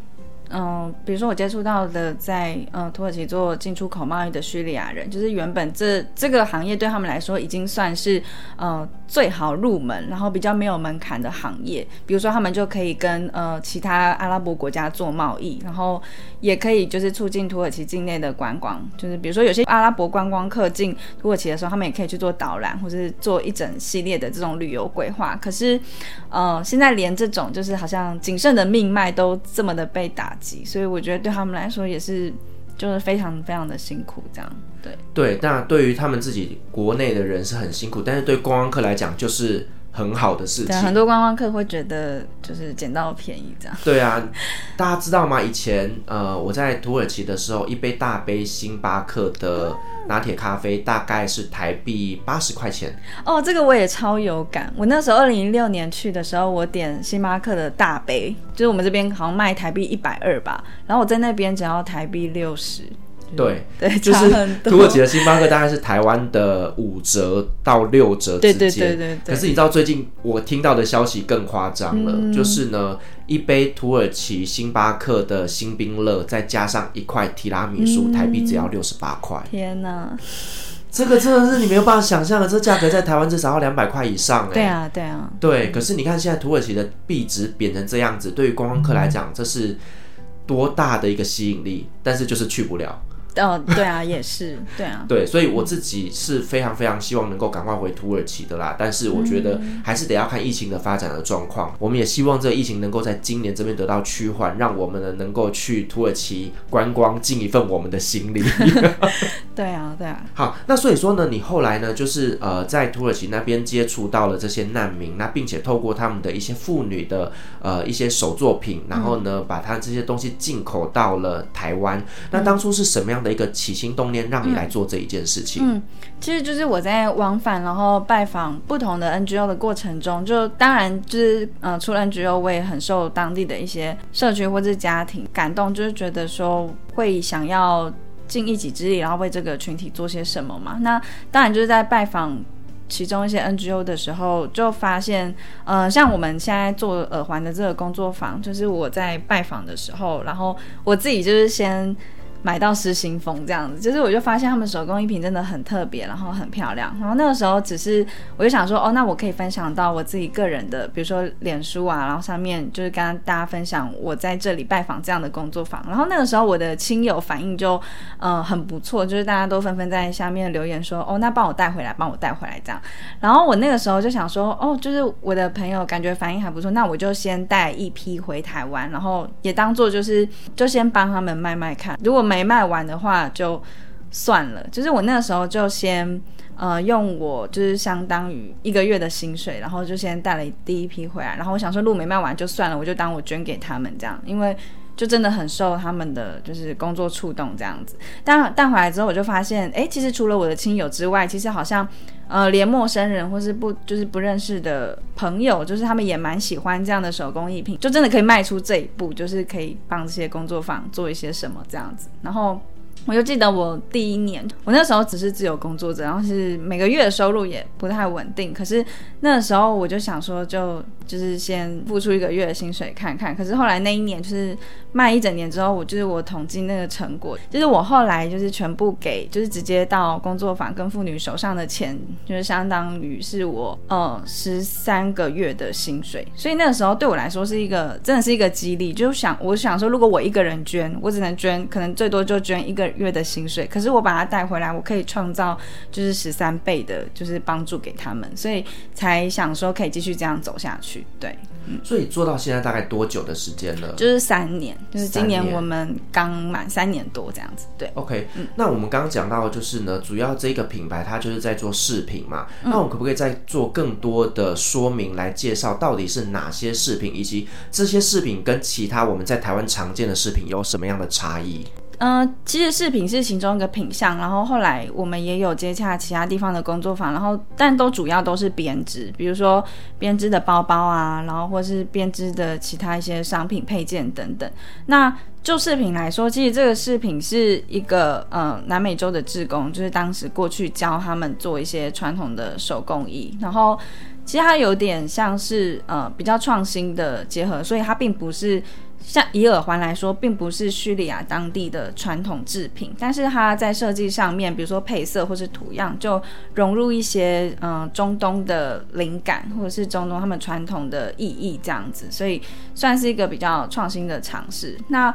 嗯，比如说我接触到的在呃土耳其做进出口贸易的叙利亚人，就是原本这这个行业对他们来说已经算是呃最好入门，然后比较没有门槛的行业。比如说他们就可以跟呃其他阿拉伯国家做贸易，然后也可以就是促进土耳其境内的观光。就是比如说有些阿拉伯观光客进土耳其的时候，他们也可以去做导览，或者是做一整系列的这种旅游规划。可是呃现在连这种就是好像仅剩的命脉都这么的被打。所以我觉得对他们来说也是，就是非常非常的辛苦，这样对对。那对于他们自己国内的人是很辛苦，但是对观光客来讲就是很好的事情。很多观光客会觉得就是捡到便宜这样。对啊，大家知道吗？以前呃我在土耳其的时候，一杯大杯星巴克的。拿铁咖啡大概是台币八十块钱哦，这个我也超有感。我那时候二零一六年去的时候，我点星巴克的大杯，就是我们这边好像卖台币一百二吧，然后我在那边只要台币六十。对对，就是土耳其的星巴克大概是台湾的五折到六折之间。对对对对对。可是你知道最近我听到的消息更夸张了，嗯、就是呢，一杯土耳其星巴克的星冰乐，再加上一块提拉米苏，嗯、台币只要六十八块。天哪！这个真的是你没有办法想象的，这价格在台湾至少要两百块以上哎。对啊，对啊。对，可是你看现在土耳其的币值贬成这样子，对于观光客来讲，这是多大的一个吸引力？但是就是去不了。哦，对啊，也是，对啊，对，所以我自己是非常非常希望能够赶快回土耳其的啦。但是我觉得还是得要看疫情的发展的状况。我们也希望这个疫情能够在今年这边得到趋缓，让我们呢能够去土耳其观光，尽一份我们的心力。对啊，对啊。好，那所以说呢，你后来呢，就是呃，在土耳其那边接触到了这些难民，那并且透过他们的一些妇女的呃一些手作品，然后呢，把他这些东西进口到了台湾。那当初是什么样的一个起心动念，让你来做这一件事情？嗯，嗯，其实就是我在往返然后拜访不同的 NGO 的过程中，就当然就是呃，除了 NGO，我也很受当地的一些社区或者家庭感动，就是觉得说会想要尽一己之力，然后为这个群体做些什么嘛。那当然就是在拜访其中一些 NGO 的时候，就发现，呃，像我们现在做耳环的这个工作坊，就是我在拜访的时候，然后我自己就是先。买到失心疯这样子，就是我就发现他们手工艺品真的很特别，然后很漂亮。然后那个时候只是我就想说，哦，那我可以分享到我自己个人的，比如说脸书啊，然后上面就是跟大家分享我在这里拜访这样的工作坊。然后那个时候我的亲友反应就嗯很不错，就是大家都纷纷在下面留言说，哦，那帮我带回来，帮我带回来这样。然后我那个时候就想说，哦，就是我的朋友感觉反应还不错，那我就先带一批回台湾，然后也当做就是就先帮他们卖卖看，如果。没卖完的话就算了，就是我那个时候就先呃用我就是相当于一个月的薪水，然后就先带了第一批回来，然后我想说路没卖完就算了，我就当我捐给他们这样，因为就真的很受他们的就是工作触动这样子。但带回来之后我就发现，哎，其实除了我的亲友之外，其实好像呃连陌生人或是不就是不认识的朋友，就是他们也蛮喜欢这样的手工艺品，就真的可以迈出这一步，就是可以帮这些工作坊做一些什么这样子，然后。我就记得我第一年，我那时候只是自由工作者，然后是每个月的收入也不太稳定。可是那时候我就想说就，就是先付出一个月的薪水看看。可是后来那一年就是卖一整年之后，我就是我统计那个成果，就是我后来就是全部给，就是直接到工作坊跟妇女手上的钱，就是相当于是我呃十三个月的薪水。所以那个时候对我来说是一个真的是一个激励，就想我想说，如果我一个人捐，我只能捐，可能最多就捐一个。月的薪水，可是我把它带回来，我可以创造就是十三倍的，就是帮助给他们，所以才想说可以继续这样走下去。对，嗯，所以做到现在大概多久的时间了？就是三年，就是今年我们刚满三年多这样子。对，OK，嗯，那我们刚刚讲到就是呢，主要这个品牌它就是在做饰品嘛，那我们可不可以再做更多的说明来介绍到底是哪些饰品，以及这些饰品跟其他我们在台湾常见的饰品有什么样的差异？嗯、其实饰品是其中一个品项，然后后来我们也有接洽其他地方的工作坊，然后但都主要都是编织，比如说编织的包包啊，然后或是编织的其他一些商品配件等等。那就饰品来说，其实这个饰品是一个呃南美洲的志工，就是当时过去教他们做一些传统的手工艺，然后其实它有点像是呃比较创新的结合，所以它并不是。像以耳环来说，并不是叙利亚当地的传统制品，但是它在设计上面，比如说配色或是图样，就融入一些嗯、中东的灵感，或者是中东他们传统的意义这样子，所以算是一个比较创新的尝试。那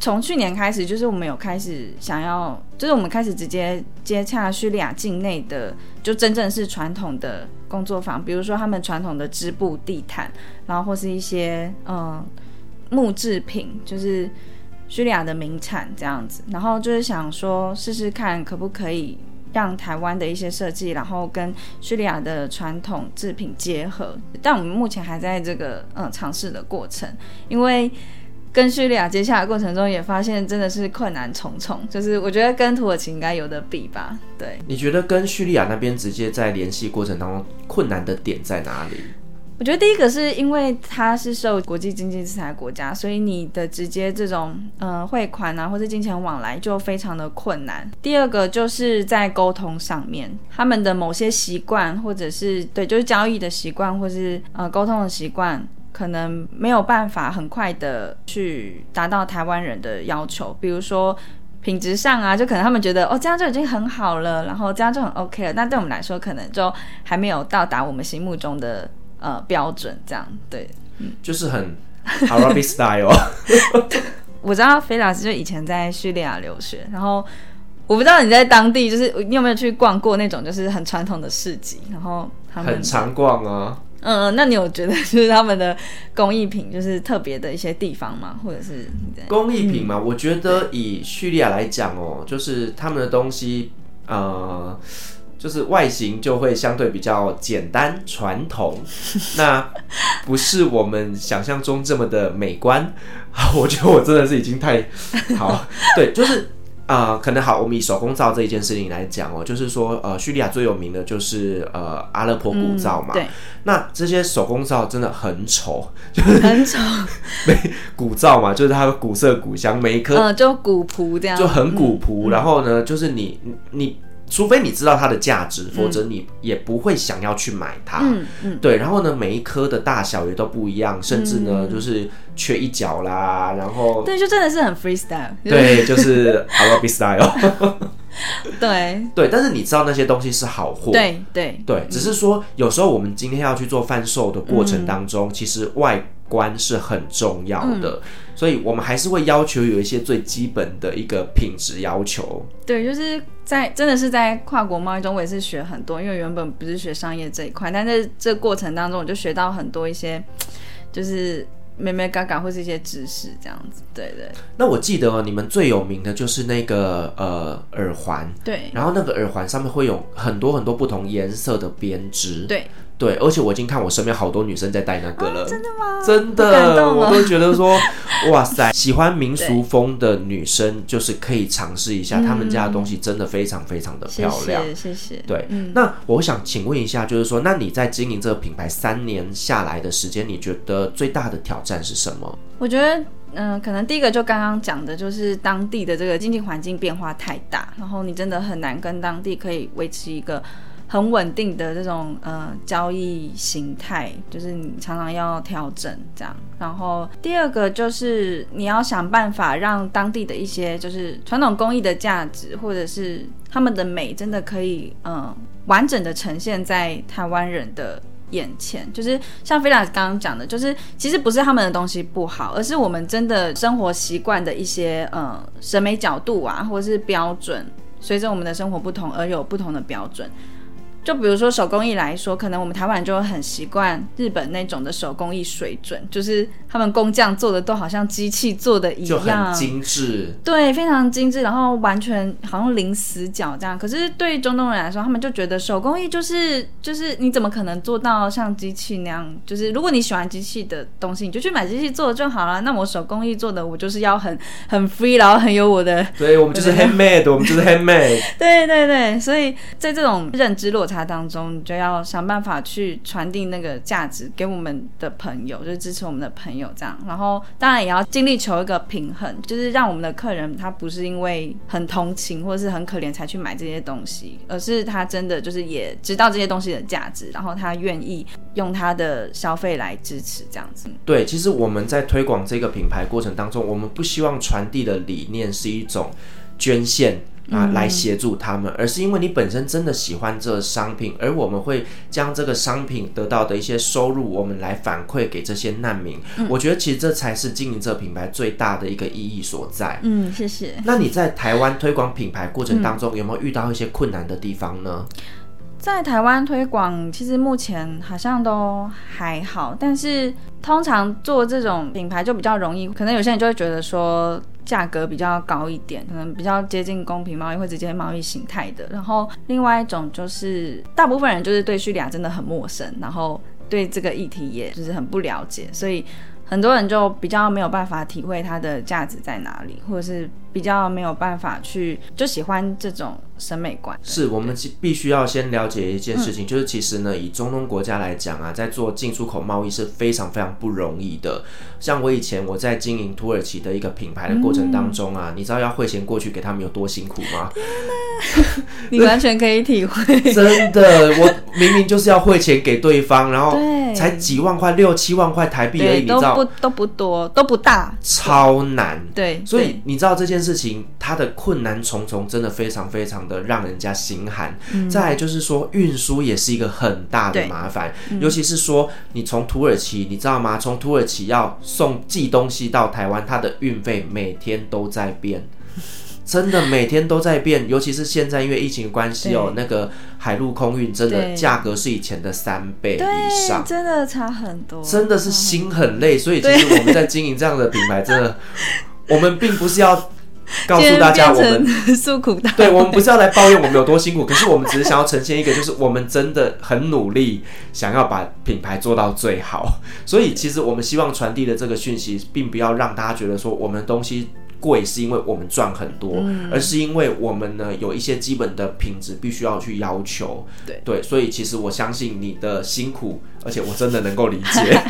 从去年开始，就是我们有开始想要，就是我们开始直接接洽叙利亚境内的，就真正是传统的工作坊，比如说他们传统的织布地毯，然后或是一些嗯。木制品就是叙利亚的名产这样子，然后就是想说试试看可不可以让台湾的一些设计，然后跟叙利亚的传统制品结合。但我们目前还在这个嗯尝试的过程，因为跟叙利亚接洽的过程中也发现真的是困难重重，就是我觉得跟土耳其应该有的比吧。对，你觉得跟叙利亚那边直接在联系过程当中困难的点在哪里？我觉得第一个是因为它是受国际经济制裁国家，所以你的直接这种呃汇款啊或者金钱往来就非常的困难。第二个就是在沟通上面，他们的某些习惯或者是对就是交易的习惯或是呃沟通的习惯，可能没有办法很快的去达到台湾人的要求，比如说品质上啊，就可能他们觉得哦这样就已经很好了，然后这样就很 OK 了。那对我们来说，可能就还没有到达我们心目中的。呃，标准这样对，嗯，就是很 Arabic style。我知道菲老师就以前在叙利亚留学，然后我不知道你在当地就是你有没有去逛过那种就是很传统的市集，然后他们很常逛啊。嗯，那你有觉得就是他们的工艺品就是特别的一些地方吗？或者是工艺品嘛？嗯，我觉得以叙利亚来讲哦，就是他们的东西，呃。就是外形就会相对比较简单传统，那不是我们想象中这么的美观。我觉得我真的是已经太好，对，就是啊、呃，可能好，我们以手工皂这一件事情来讲哦，就是说呃，叙利亚最有名的就是呃阿勒颇古皂嘛、嗯。对。那这些手工皂真的很丑，就是很丑。没 古皂嘛，就是它的古色古香，每一颗嗯，就古朴这样，就很古朴、嗯。然后呢，就是你你。除非你知道它的价值，否则你也不会想要去买它。嗯嗯，对。然后呢，每一颗的大小也都不一样，甚至呢，嗯、就是缺一角啦。然后，对，就真的是很 freestyle。对，就是 Arabic style。对对，但是你知道那些东西是好货。对对对，只是说有时候我们今天要去做贩售的过程当中，嗯、其实外观是很重要的。嗯所以我们还是会要求有一些最基本的一个品质要求。对，就是在真的是在跨国贸易中，我也是学很多，因为原本不是学商业这一块，但在这个过程当中，我就学到很多一些，就是妹妹嘎嘎或是一些知识这样子。对对。那我记得哦，你们最有名的就是那个呃耳环。对。然后那个耳环上面会有很多很多不同颜色的编织。对。对，而且我已经看我身边好多女生在戴那个了。啊、真的吗？真的，我都觉得说，哇塞，喜欢民俗风的女生就是可以尝试一下，他们家的东西真的非常非常的漂亮。谢谢。谢谢对、嗯，那我想请问一下，就是说，那你在经营这个品牌三年下来的时间，你觉得最大的挑战是什么？我觉得，嗯、呃，可能第一个就刚刚讲的，就是当地的这个经济环境变化太大，然后你真的很难跟当地可以维持一个。很稳定的这种呃交易形态，就是你常常要调整这样。然后第二个就是你要想办法让当地的一些就是传统工艺的价值，或者是他们的美，真的可以嗯、呃、完整的呈现在台湾人的眼前。就是像菲拉刚刚讲的，就是其实不是他们的东西不好，而是我们真的生活习惯的一些呃审美角度啊，或者是标准，随着我们的生活不同而有不同的标准。就比如说手工艺来说，可能我们台湾人就会很习惯日本那种的手工艺水准，就是他们工匠做的都好像机器做的一样，就很精致。对，非常精致，然后完全好像零死角这样。可是对于中东人来说，他们就觉得手工艺就是就是你怎么可能做到像机器那样？就是如果你喜欢机器的东西，你就去买机器做的就好了。那我手工艺做的，我就是要很很 free，然后很有我的。对，我们就是 handmade，我们就是 handmade。对对对，所以在这种认知落差。他当中，你就要想办法去传递那个价值给我们的朋友，就是支持我们的朋友这样。然后当然也要尽力求一个平衡，就是让我们的客人他不是因为很同情或是很可怜才去买这些东西，而是他真的就是也知道这些东西的价值，然后他愿意用他的消费来支持这样子。对，其实我们在推广这个品牌过程当中，我们不希望传递的理念是一种捐献。啊，来协助他们，而是因为你本身真的喜欢这个商品，而我们会将这个商品得到的一些收入，我们来反馈给这些难民。嗯。我觉得其实这才是经营这个品牌最大的一个意义所在。嗯，谢谢。那你在台湾推广品牌过程当中，有没有遇到一些困难的地方呢？在台湾推广，其实目前好像都还好，但是通常做这种品牌就比较容易，可能有些人就会觉得说。价格比较高一点，可能比较接近公平贸易或直接贸易形态的。然后另外一种就是，大部分人就是对叙利亚真的很陌生，然后对这个议题也就是很不了解，所以很多人就比较没有办法体会它的价值在哪里，或者是比较没有办法去就喜欢这种审美观。是我们必须要先了解一件事情，嗯、就是其实呢，以中东国家来讲啊，在做进出口贸易是非常非常不容易的。像我以前我在经营土耳其的一个品牌的过程当中啊，嗯、你知道要汇钱过去给他们有多辛苦吗？你完全可以体会。真的，我明明就是要汇钱给对方，然后才几万块，六七万块台币而已，你知道都不都不多，都不大，超难。对，所以你知道这件事情它的困难重重，真的非常非常的让人家心寒。嗯、再来就是说运输也是一个很大的麻烦，嗯、尤其是说你从土耳其，你知道吗？从土耳其要送寄东西到台湾，它的运费每天都在变。真的每天都在变，尤其是现在因为疫情关系哦，那个海陆空运真的价格是以前的三倍以上，真的差很多，真的是心很累。所以其实我们在经营这样的品牌，真的，我们并不是要 告诉大家我们 诉苦大，对，我们不是要来抱怨我们有多辛苦，可是我们只是想要呈现一个，就是我们真的很努力，想要把品牌做到最好。所以其实我们希望传递的这个讯息，并不要让大家觉得说我们的东西。贵是因为我们赚很多，嗯、而是因为我们呢有一些基本的品质必须要去要求。对对，所以其实我相信你的辛苦，而且我真的能够理解。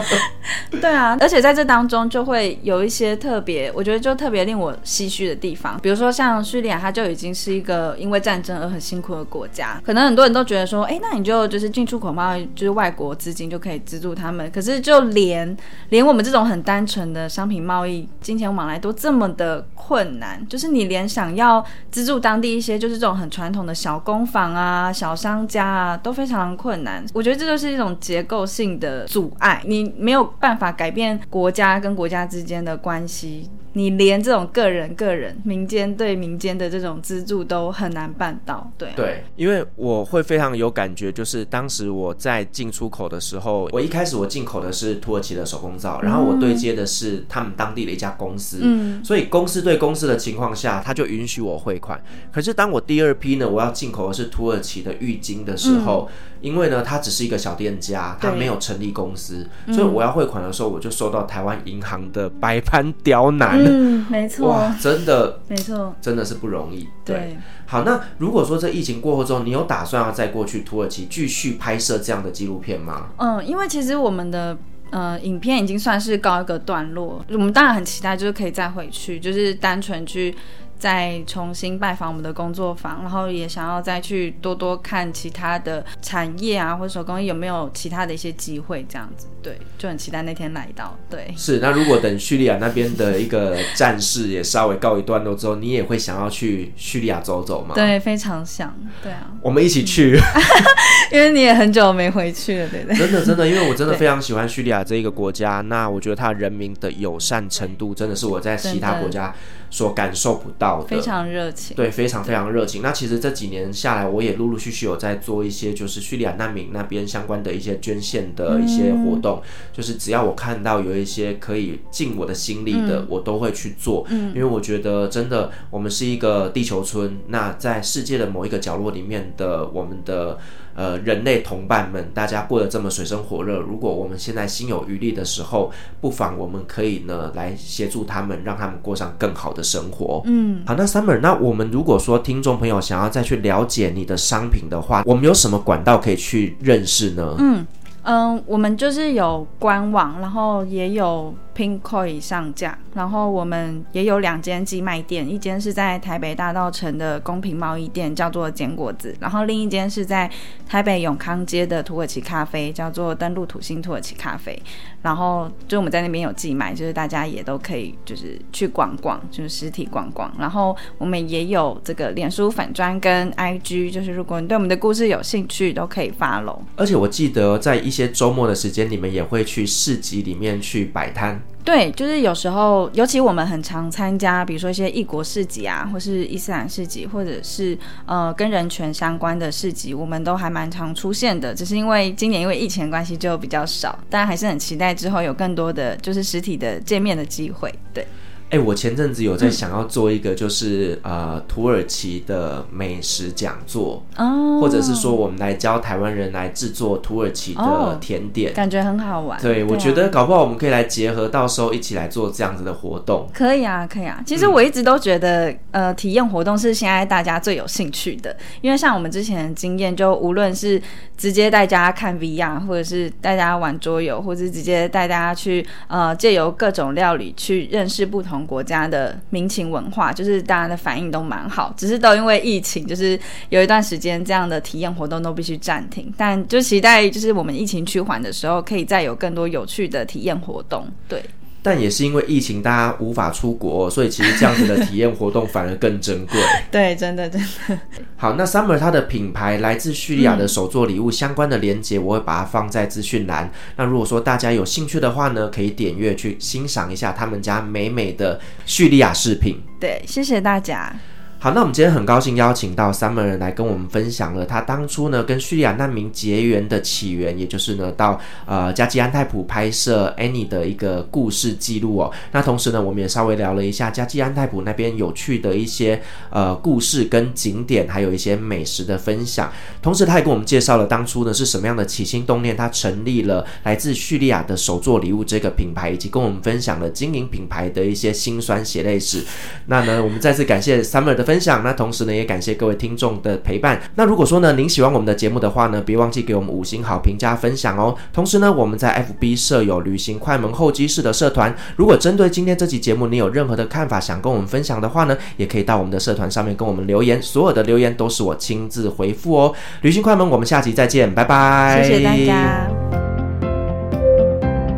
对啊，而且在这当中就会有一些特别，我觉得就特别令我唏嘘的地方。比如说像叙利亚，它就已经是一个因为战争而很辛苦的国家，可能很多人都觉得说，哎，那你就就是进出口贸易，就是外国资金就可以资助他们。可是就连连我们这种很单纯的商品贸易、金钱往来都这么么的困难，就是你连想要资助当地一些就是这种很传统的小工坊啊、小商家啊都非常困难。我觉得这就是一种结构性的阻碍，你没有办法改变国家跟国家之间的关系。你连这种个人、个人、民间对民间的这种资助都很难办到，对、啊、对，因为我会非常有感觉，就是当时我在进出口的时候，我一开始我进口的是土耳其的手工皂，然后我对接的是他们当地的一家公司，嗯，所以公司对公司的情况下，他就允许我汇款。可是当我第二批呢，我要进口的是土耳其的浴巾的时候，嗯、因为呢，他只是一个小店家，他没有成立公司，所以我要汇款的时候，我就收到台湾银行的百般刁难。嗯，没错，哇，真的，没错，真的是不容易。对，对好，那如果说这疫情过后之后，你有打算要再过去土耳其继续拍摄这样的纪录片吗？嗯，因为其实我们的呃影片已经算是告一个段落，我们当然很期待，就是可以再回去，就是单纯去。再重新拜访我们的工作坊，然后也想要再去多多看其他的产业啊，或者手工艺有没有其他的一些机会，这样子，对，就很期待那天来到。对，是。那如果等叙利亚那边的一个战事也稍微告一段落之后，你也会想要去叙利亚走走吗？对，非常想。对啊，我们一起去，因为你也很久没回去了，对不对？真的，真的，因为我真的非常喜欢叙利亚这一个国家。那我觉得它人民的友善程度，真的是我在其他国家所感受不到的，非常热情，对，非常非常热情。那其实这几年下来，我也陆陆续续有在做一些就是叙利亚难民那边相关的一些捐献的一些活动，嗯、就是只要我看到有一些可以尽我的心力的，嗯、我都会去做。嗯，因为我觉得真的，我们是一个地球村，那在世界的某一个角落里面的我们的。呃，人类同伴们，大家过得这么水深火热，如果我们现在心有余力的时候，不妨我们可以呢来协助他们，让他们过上更好的生活。嗯，好，那 Summer，那我们如果说听众朋友想要再去了解你的商品的话，我们有什么管道可以去认识呢？嗯嗯，我们就是有官网，然后也有。Pinkoi 上架，然后我们也有两间寄卖店，一间是在台北大道城的公平贸易店，叫做简果子，然后另一间是在台北永康街的土耳其咖啡，叫做登陆土星土耳其咖啡。然后就我们在那边有寄卖，就是大家也都可以就是去逛逛，就是实体逛逛。然后我们也有这个脸书粉砖跟 IG，就是如果你对我们的故事有兴趣，都可以发楼。而且我记得在一些周末的时间，你们也会去市集里面去摆摊。对，就是有时候，尤其我们很常参加，比如说一些异国市集啊，或是伊斯兰市集，或者是呃跟人权相关的市集，我们都还蛮常出现的。只是因为今年因为疫情关系就比较少，但还是很期待之后有更多的就是实体的见面的机会。对。哎，我前阵子有在想要做一个，就是、嗯、呃土耳其的美食讲座，哦，或者是说我们来教台湾人来制作土耳其的甜点，哦、感觉很好玩。对，我觉得搞不好我们可以来结合，到时候一起来做这样子的活动。可以啊，可以啊。其实我一直都觉得，嗯、呃，体验活动是现在大家最有兴趣的，因为像我们之前的经验，就无论是直接带大家看 VR，或者是带大家玩桌游，或者是直接带大家去呃借由各种料理去认识不同。国家的民情文化，就是大家的反应都蛮好，只是都因为疫情，就是有一段时间这样的体验活动都必须暂停。但就期待，就是我们疫情趋缓的时候，可以再有更多有趣的体验活动。对。但也是因为疫情，大家无法出国，所以其实这样子的体验活动反而更珍贵。对，真的真的。好，那 Summer 它的品牌来自叙利亚的手作礼物相关的连接，我会把它放在资讯栏。那如果说大家有兴趣的话呢，可以点阅去欣赏一下他们家美美的叙利亚饰品。对，谢谢大家。好，那我们今天很高兴邀请到 Summer 来跟我们分享了他当初呢跟叙利亚难民结缘的起源，也就是呢到呃加济安泰普拍摄 Annie 的一个故事记录哦。那同时呢，我们也稍微聊了一下加济安泰普那边有趣的一些呃故事跟景点，还有一些美食的分享。同时，他也跟我们介绍了当初呢是什么样的起心动念，他成立了来自叙利亚的手作礼物这个品牌，以及跟我们分享了经营品牌的一些辛酸血泪史。那呢，我们再次感谢 Summer 的。分享，那同时呢，也感谢各位听众的陪伴。那如果说呢，您喜欢我们的节目的话呢，别忘记给我们五星好评加分享哦。同时呢，我们在 FB 设有旅行快门候机室的社团，如果针对今天这期节目你有任何的看法想跟我们分享的话呢，也可以到我们的社团上面跟我们留言，所有的留言都是我亲自回复哦。旅行快门，我们下期再见，拜拜。谢谢大家，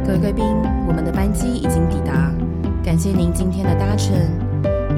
各位贵宾，我们的班机已经抵达，感谢您今天的搭乘。